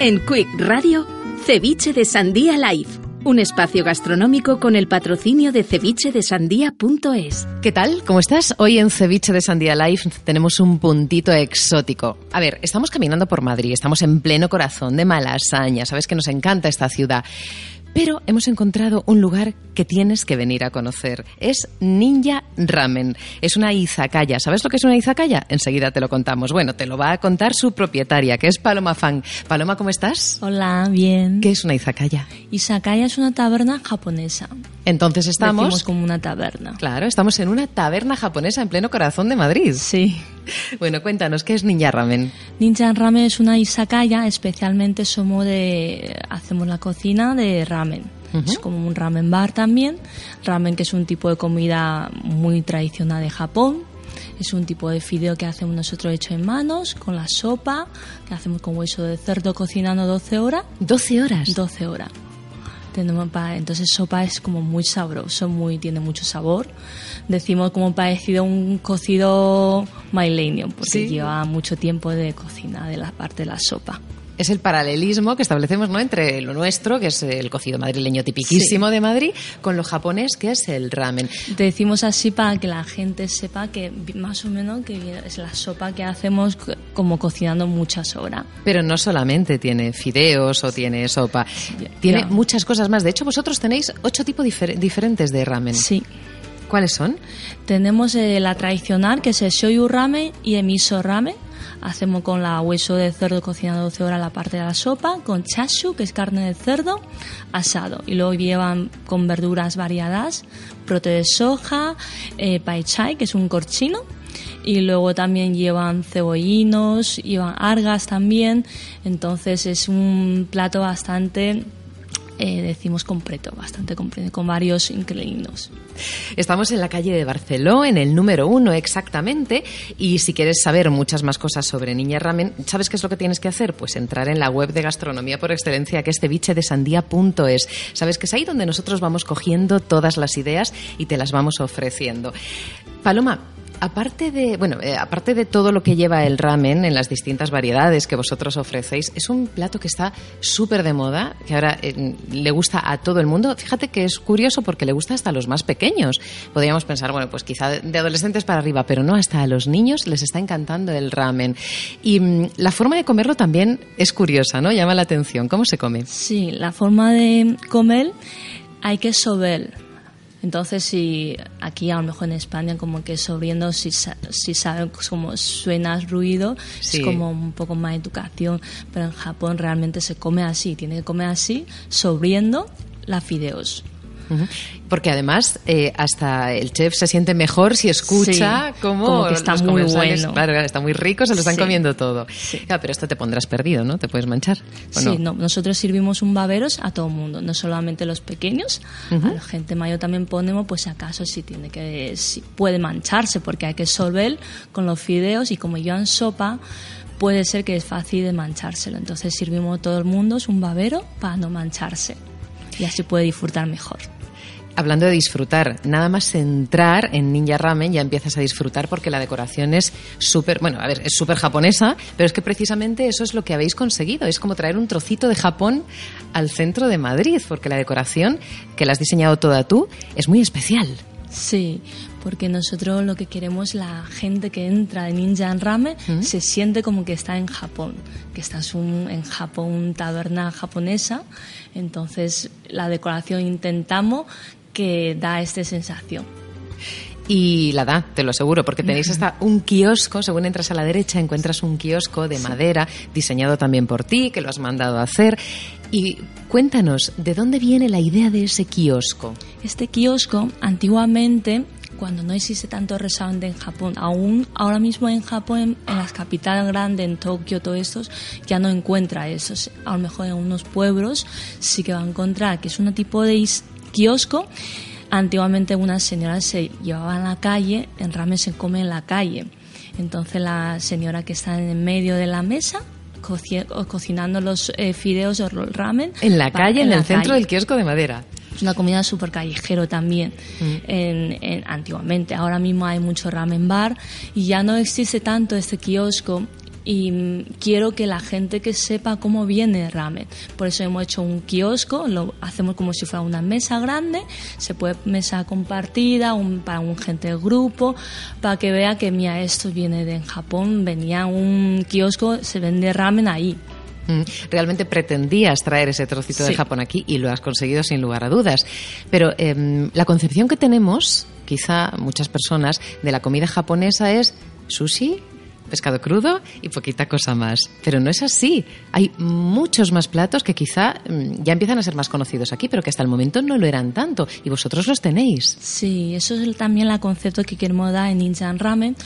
En Quick Radio, Ceviche de Sandía Live. Un espacio gastronómico con el patrocinio de cevichedesandía.es. ¿Qué tal? ¿Cómo estás? Hoy en Ceviche de Sandía Live tenemos un puntito exótico. A ver, estamos caminando por Madrid, estamos en pleno corazón de Malasaña, sabes que nos encanta esta ciudad. Pero hemos encontrado un lugar que tienes que venir a conocer. Es Ninja Ramen. Es una izakaya. ¿Sabes lo que es una izakaya? Enseguida te lo contamos. Bueno, te lo va a contar su propietaria, que es Paloma Fan. Paloma, ¿cómo estás? Hola, bien. ¿Qué es una izakaya? Izakaya es una taberna japonesa. Entonces estamos... Decimos como una taberna. Claro, estamos en una taberna japonesa en pleno corazón de Madrid. Sí. Bueno, cuéntanos, ¿qué es Ninja Ramen? Ninja Ramen es una izakaya, especialmente somos de... hacemos la cocina de ramen. Es como un ramen bar también. Ramen que es un tipo de comida muy tradicional de Japón. Es un tipo de fideo que hacemos nosotros hecho en manos, con la sopa, que hacemos con hueso de cerdo cocinando 12 horas. ¿12 horas? 12 horas. Tenemos pa- entonces sopa es como muy sabroso, muy tiene mucho sabor. Decimos como parecido a un cocido milenio, porque Sí. lleva mucho tiempo de cocina de la parte de la sopa. Es el paralelismo que establecemos ¿no? entre lo nuestro, que es el cocido madrileño tipiquísimo de Madrid, con lo japonés, que es el ramen. Decimos así para que la gente sepa que más o menos que es la sopa que hacemos co- como cocinando muchas horas. Pero no solamente tiene fideos o tiene sopa, tiene muchas cosas más. De hecho, vosotros tenéis ocho tipos difer- diferentes de ramen. Sí. ¿Cuáles son? Tenemos eh, la tradicional, que es el shoyu ramen y el miso ramen. Hacemos con la hueso de cerdo cocinado 12 horas la parte de la sopa, con chashu, que es carne de cerdo, asado. Y luego llevan con verduras variadas, brote de soja, eh, pai chai, que es un corchino. Y luego también llevan cebollinos, llevan argas también. Entonces es un plato bastante, eh, decimos completo, bastante completo, con varios ingredientes. Estamos en la calle de Barceló, en el número uno exactamente, y si quieres saber muchas más cosas sobre Niña Ramen, ¿sabes qué es lo que tienes que hacer? Pues entrar en la web de gastronomía por excelencia, que es cevichedesandía.es. Sabes que es ahí donde nosotros vamos cogiendo todas las ideas y te las vamos ofreciendo. Paloma, Aparte de, bueno, eh, aparte de todo lo que lleva el ramen en las distintas variedades que vosotros ofrecéis, es un plato que está súper de moda, que ahora eh, le gusta a todo el mundo. Fíjate que es curioso porque le gusta hasta a los más pequeños. Podríamos pensar, bueno, pues quizá de adolescentes para arriba, pero no, hasta a los niños les está encantando el ramen. Y mm, la forma de comerlo también es curiosa, ¿no? Llama la atención. ¿Cómo se come? Sí, la forma de comer hay que sober. Entonces, si aquí a lo mejor en España como que sobriendo, si, si saben cómo suena ruido, Sí. es como un poco más educación, pero en Japón realmente se come así, tiene que comer así, sobriendo las fideos. Porque además eh, hasta el chef se siente mejor si escucha Sí, cómo como que está los muy bueno. Claro, está muy rico, se lo están Sí. comiendo todo. Sí. Claro, pero esto te pondrás perdido, ¿no? Te puedes manchar. ¿o Sí, no? no, nosotros servimos un baberos a todo el mundo, no solamente los pequeños, a la gente mayor también ponemos, pues acaso si tiene que, si puede mancharse, porque hay que solver con los fideos y como llevan sopa, puede ser que es fácil de manchárselo. Entonces servimos a todo el mundo, es un babero para no mancharse y así puede disfrutar mejor. Hablando de disfrutar, nada más entrar en Ninja Ramen ya empiezas a disfrutar porque la decoración es súper, bueno, a ver, es súper japonesa, pero es que precisamente eso es lo que habéis conseguido. Es como traer un trocito de Japón al centro de Madrid, porque la decoración, que la has diseñado toda tú, es muy especial. Sí, porque nosotros lo que queremos, la gente que entra en Ninja Ramen se siente como que está en Japón, que estás un- en Japón, taberna japonesa. Entonces, la decoración intentamos que da esta sensación. Y la da, te lo aseguro, porque tenéis hasta un kiosco, según entras a la derecha encuentras un kiosco de madera diseñado también por ti, que lo has mandado a hacer. Y cuéntanos, ¿de dónde viene la idea de ese kiosco? Este kiosco, antiguamente, cuando no existe tanto restaurante en Japón, aún ahora mismo en Japón, en, las capitales grandes, en Tokio, todo estos, ya no encuentra eso. A lo mejor en unos pueblos sí que va a encontrar, que es un tipo de kiosco. Antiguamente unas señoras se llevaban a la calle, en ramen se come en la calle. Entonces la señora que está en el medio de la mesa cocinando los eh, fideos o el ramen. En la calle, en, el centro calle. del kiosco de madera. Es una comida súper callejero también, en, en- antiguamente. Ahora mismo hay mucho ramen bar y ya no existe tanto este kiosco y quiero que la gente que sepa cómo viene el ramen. Por eso hemos hecho un kiosco, lo hacemos como si fuera una mesa grande, se puede mesa compartida un, para un gente del grupo, para que vea que mira, esto viene de Japón, venía un kiosco, se vende ramen ahí. Mm, realmente pretendías traer ese trocito de Japón aquí y lo has conseguido sin lugar a dudas. Pero em, la concepción que tenemos, quizá muchas personas, de la comida japonesa es sushi, pescado crudo y poquita cosa más. Pero no es así. Hay muchos más platos que quizá mm, ya empiezan a ser más conocidos aquí, pero que hasta el momento no lo eran tanto. Y vosotros los tenéis. Sí, eso es también el concepto que queremos dar en Ninjan Ramen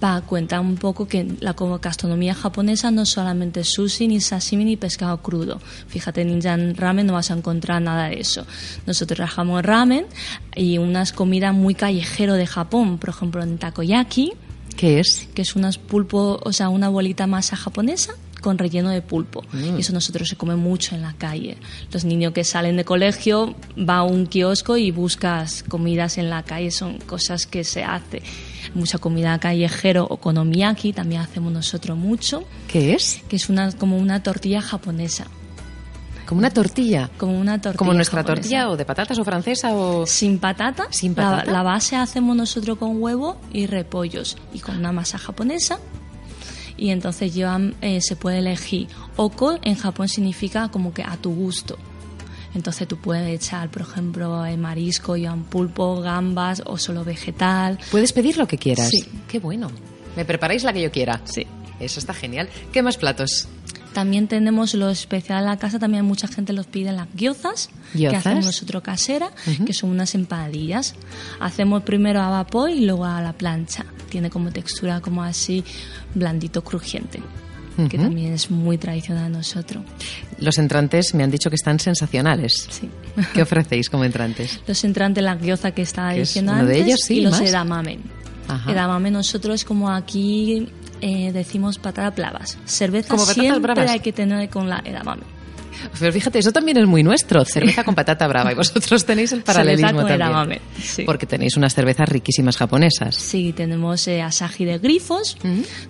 para contar un poco que la gastronomía japonesa no solamente sushi, ni sashimi, ni pescado crudo. Fíjate, en Ninjan Ramen no vas a encontrar nada de eso. Nosotros trabajamos ramen y unas comidas muy callejero de Japón, por ejemplo en takoyaki, ¿Qué es? Que es unas pulpo, o sea, una bolita masa japonesa con relleno de pulpo. Mm. Y eso nosotros se come mucho en la calle. Los niños que salen de colegio va a un kiosco y buscas comidas en la calle, son cosas que se hace. Mucha comida callejero, okonomiyaki también hacemos nosotros mucho. ¿Qué es? Que es una como una tortilla japonesa. Como una tortilla. Como una tortilla. Como nuestra tortilla o de patatas o francesa o. Sin patata. Sin patata. La, base hacemos nosotros con huevo y repollos y con una masa japonesa. Y entonces llevan, eh, se puede elegir. Oko en Japón significa como que a tu gusto. Entonces tú puedes echar, por ejemplo, el marisco, y un pulpo, gambas o solo vegetal. Puedes pedir lo que quieras. Sí. Qué bueno. ¿Me preparáis la que yo quiera? Sí. Eso está genial. ¿Qué más platos? También tenemos lo especial en la casa, también mucha gente los pide las gyozas, que hacemos nosotros casera, que son unas empanadillas. Hacemos primero a vapor y luego a la plancha. Tiene como textura como así blandito crujiente. que también es muy tradicional nosotros. Los entrantes me han dicho que están sensacionales. Sí. ¿Qué ofrecéis como entrantes? Los entrantes, la gyoza que está adicional de ellos, sí, y los edamame. Edamame nosotros como aquí eh, decimos patata bravas. Cerveza Como siempre bravas. hay que tener con la edamame. Pero fíjate, eso también es muy nuestro, cerveza con patata brava. Y vosotros tenéis el paralelismo con también. sí. Porque tenéis unas cervezas riquísimas japonesas. Sí, tenemos eh, Asahi de grifos,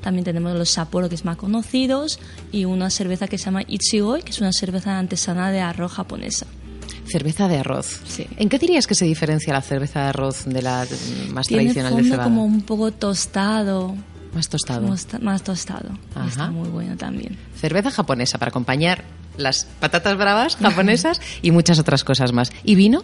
también tenemos los Sapporo, que es más conocidos, y una cerveza que se llama Ichigoi, que es una cerveza artesana de arroz japonesa. Cerveza de arroz. Sí. ¿En qué dirías que se diferencia la cerveza de arroz de la más Tiene tradicional de fondo cebada? como un poco tostado. Más tostado. Más, más tostado. Ajá. Está muy bueno también. Cerveza japonesa para acompañar las patatas bravas japonesas y muchas otras cosas más. ¿Y vino?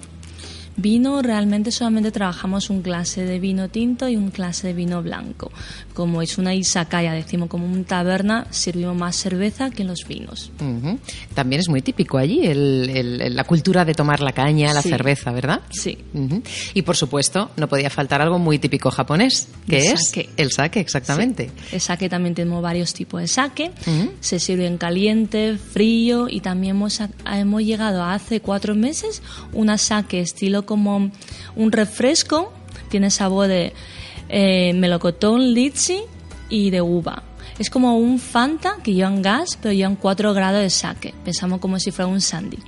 Vino, realmente solamente trabajamos un clase de vino tinto y un clase de vino blanco. Como es una izakaya, decimos como un taberna, servimos más cerveza que los vinos. Ujú. También es muy típico allí el- el- la cultura de tomar la caña, la Sí. cerveza, ¿verdad? Sí. Ujú. Y por supuesto, no podía faltar algo muy típico japonés, que El es sake. el sake, exactamente. El sake también tenemos varios tipos de sake. Ujú. Se sirve en caliente, frío y también hemos, hemos llegado hace cuatro meses una sake estilo como un refresco. Tiene sabor de eh, melocotón, litchi y de uva. Es como un Fanta que llevan gas, pero llevan 4 grados de sake. Pensamos como si fuera un sandy,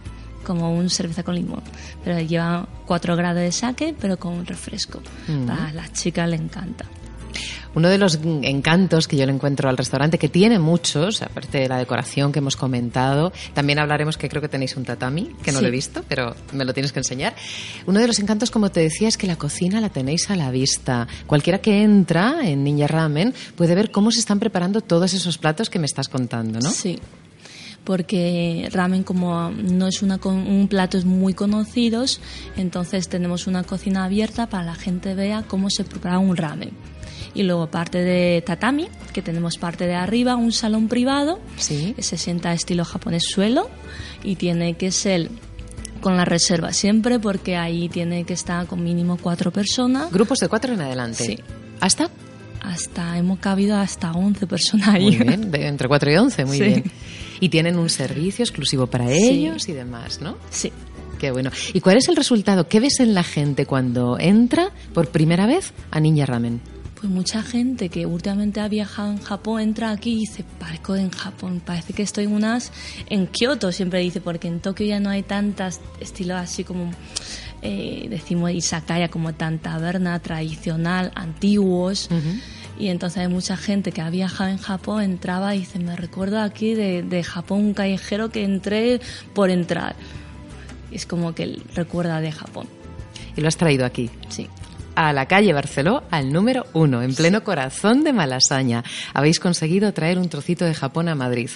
como un cerveza con limón. Pero lleva 4 grados de sake, pero con un refresco. A las chicas le encanta. Uno de los encantos que yo le encuentro al restaurante, que tiene muchos, aparte de la decoración que hemos comentado, también hablaremos que creo que tenéis un tatami, que no Sí. lo he visto, pero me lo tienes que enseñar. Uno de los encantos, como te decía, es que la cocina la tenéis a la vista. Cualquiera que entra en Ninja Ramen puede ver cómo se están preparando todos esos platos que me estás contando, ¿no? Sí. Porque ramen como no es una, un plato muy conocido, entonces tenemos una cocina abierta para la gente vea cómo se prepara un ramen. Y luego parte de tatami, que tenemos parte de arriba, un salón privado, Sí. que se sienta estilo japonés suelo y tiene que ser con la reserva siempre porque ahí tiene que estar con mínimo cuatro personas. Grupos de cuatro en adelante. Sí. ¿Hasta? Hasta hemos cabido hasta 11 personas ahí. Muy bien, de entre 4 y 11, muy Sí. bien. Y tienen un servicio exclusivo para Sí. ellos y demás, ¿no? Sí. Qué bueno. ¿Y cuál es el resultado? ¿Qué ves en la gente cuando entra por primera vez a Ninja Ramen? Pues mucha gente que últimamente ha viajado en Japón entra aquí y dice, parezco en Japón, parece que estoy en unas en Kioto, siempre dice, porque en Tokio ya no hay tantas estilos así como eh, decimos izakaya como tan taberna tradicional, antiguos. Y entonces hay mucha gente que ha viajado en Japón, entraba y dice, me recuerdo aquí de, de Japón un callejero que entré por entrar. Es como que recuerda de Japón. Y lo has traído aquí. Sí a la calle Barceló, al número uno, en pleno corazón de Malasaña. Habéis conseguido traer un trocito de Japón a Madrid.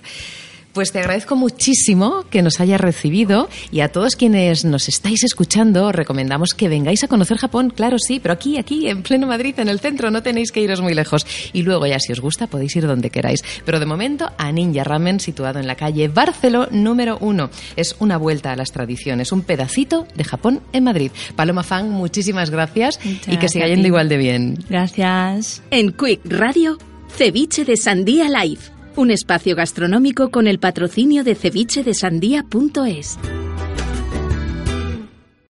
Pues te agradezco muchísimo que nos hayas recibido y a todos quienes nos estáis escuchando recomendamos que vengáis a conocer Japón, claro sí, pero aquí, aquí, en pleno Madrid, en el centro, no tenéis que iros muy lejos. Y luego ya si os gusta podéis ir donde queráis. Pero de momento a Ninja Ramen, situado en la calle Barceló número uno. Es una vuelta a las tradiciones, un pedacito de Japón en Madrid. Paloma Fan, muchísimas gracias y que siga yendo igual de bien. Gracias. En Quick Radio, Ceviche de Sandía Live un espacio gastronómico con el patrocinio de cevichedesandía.es.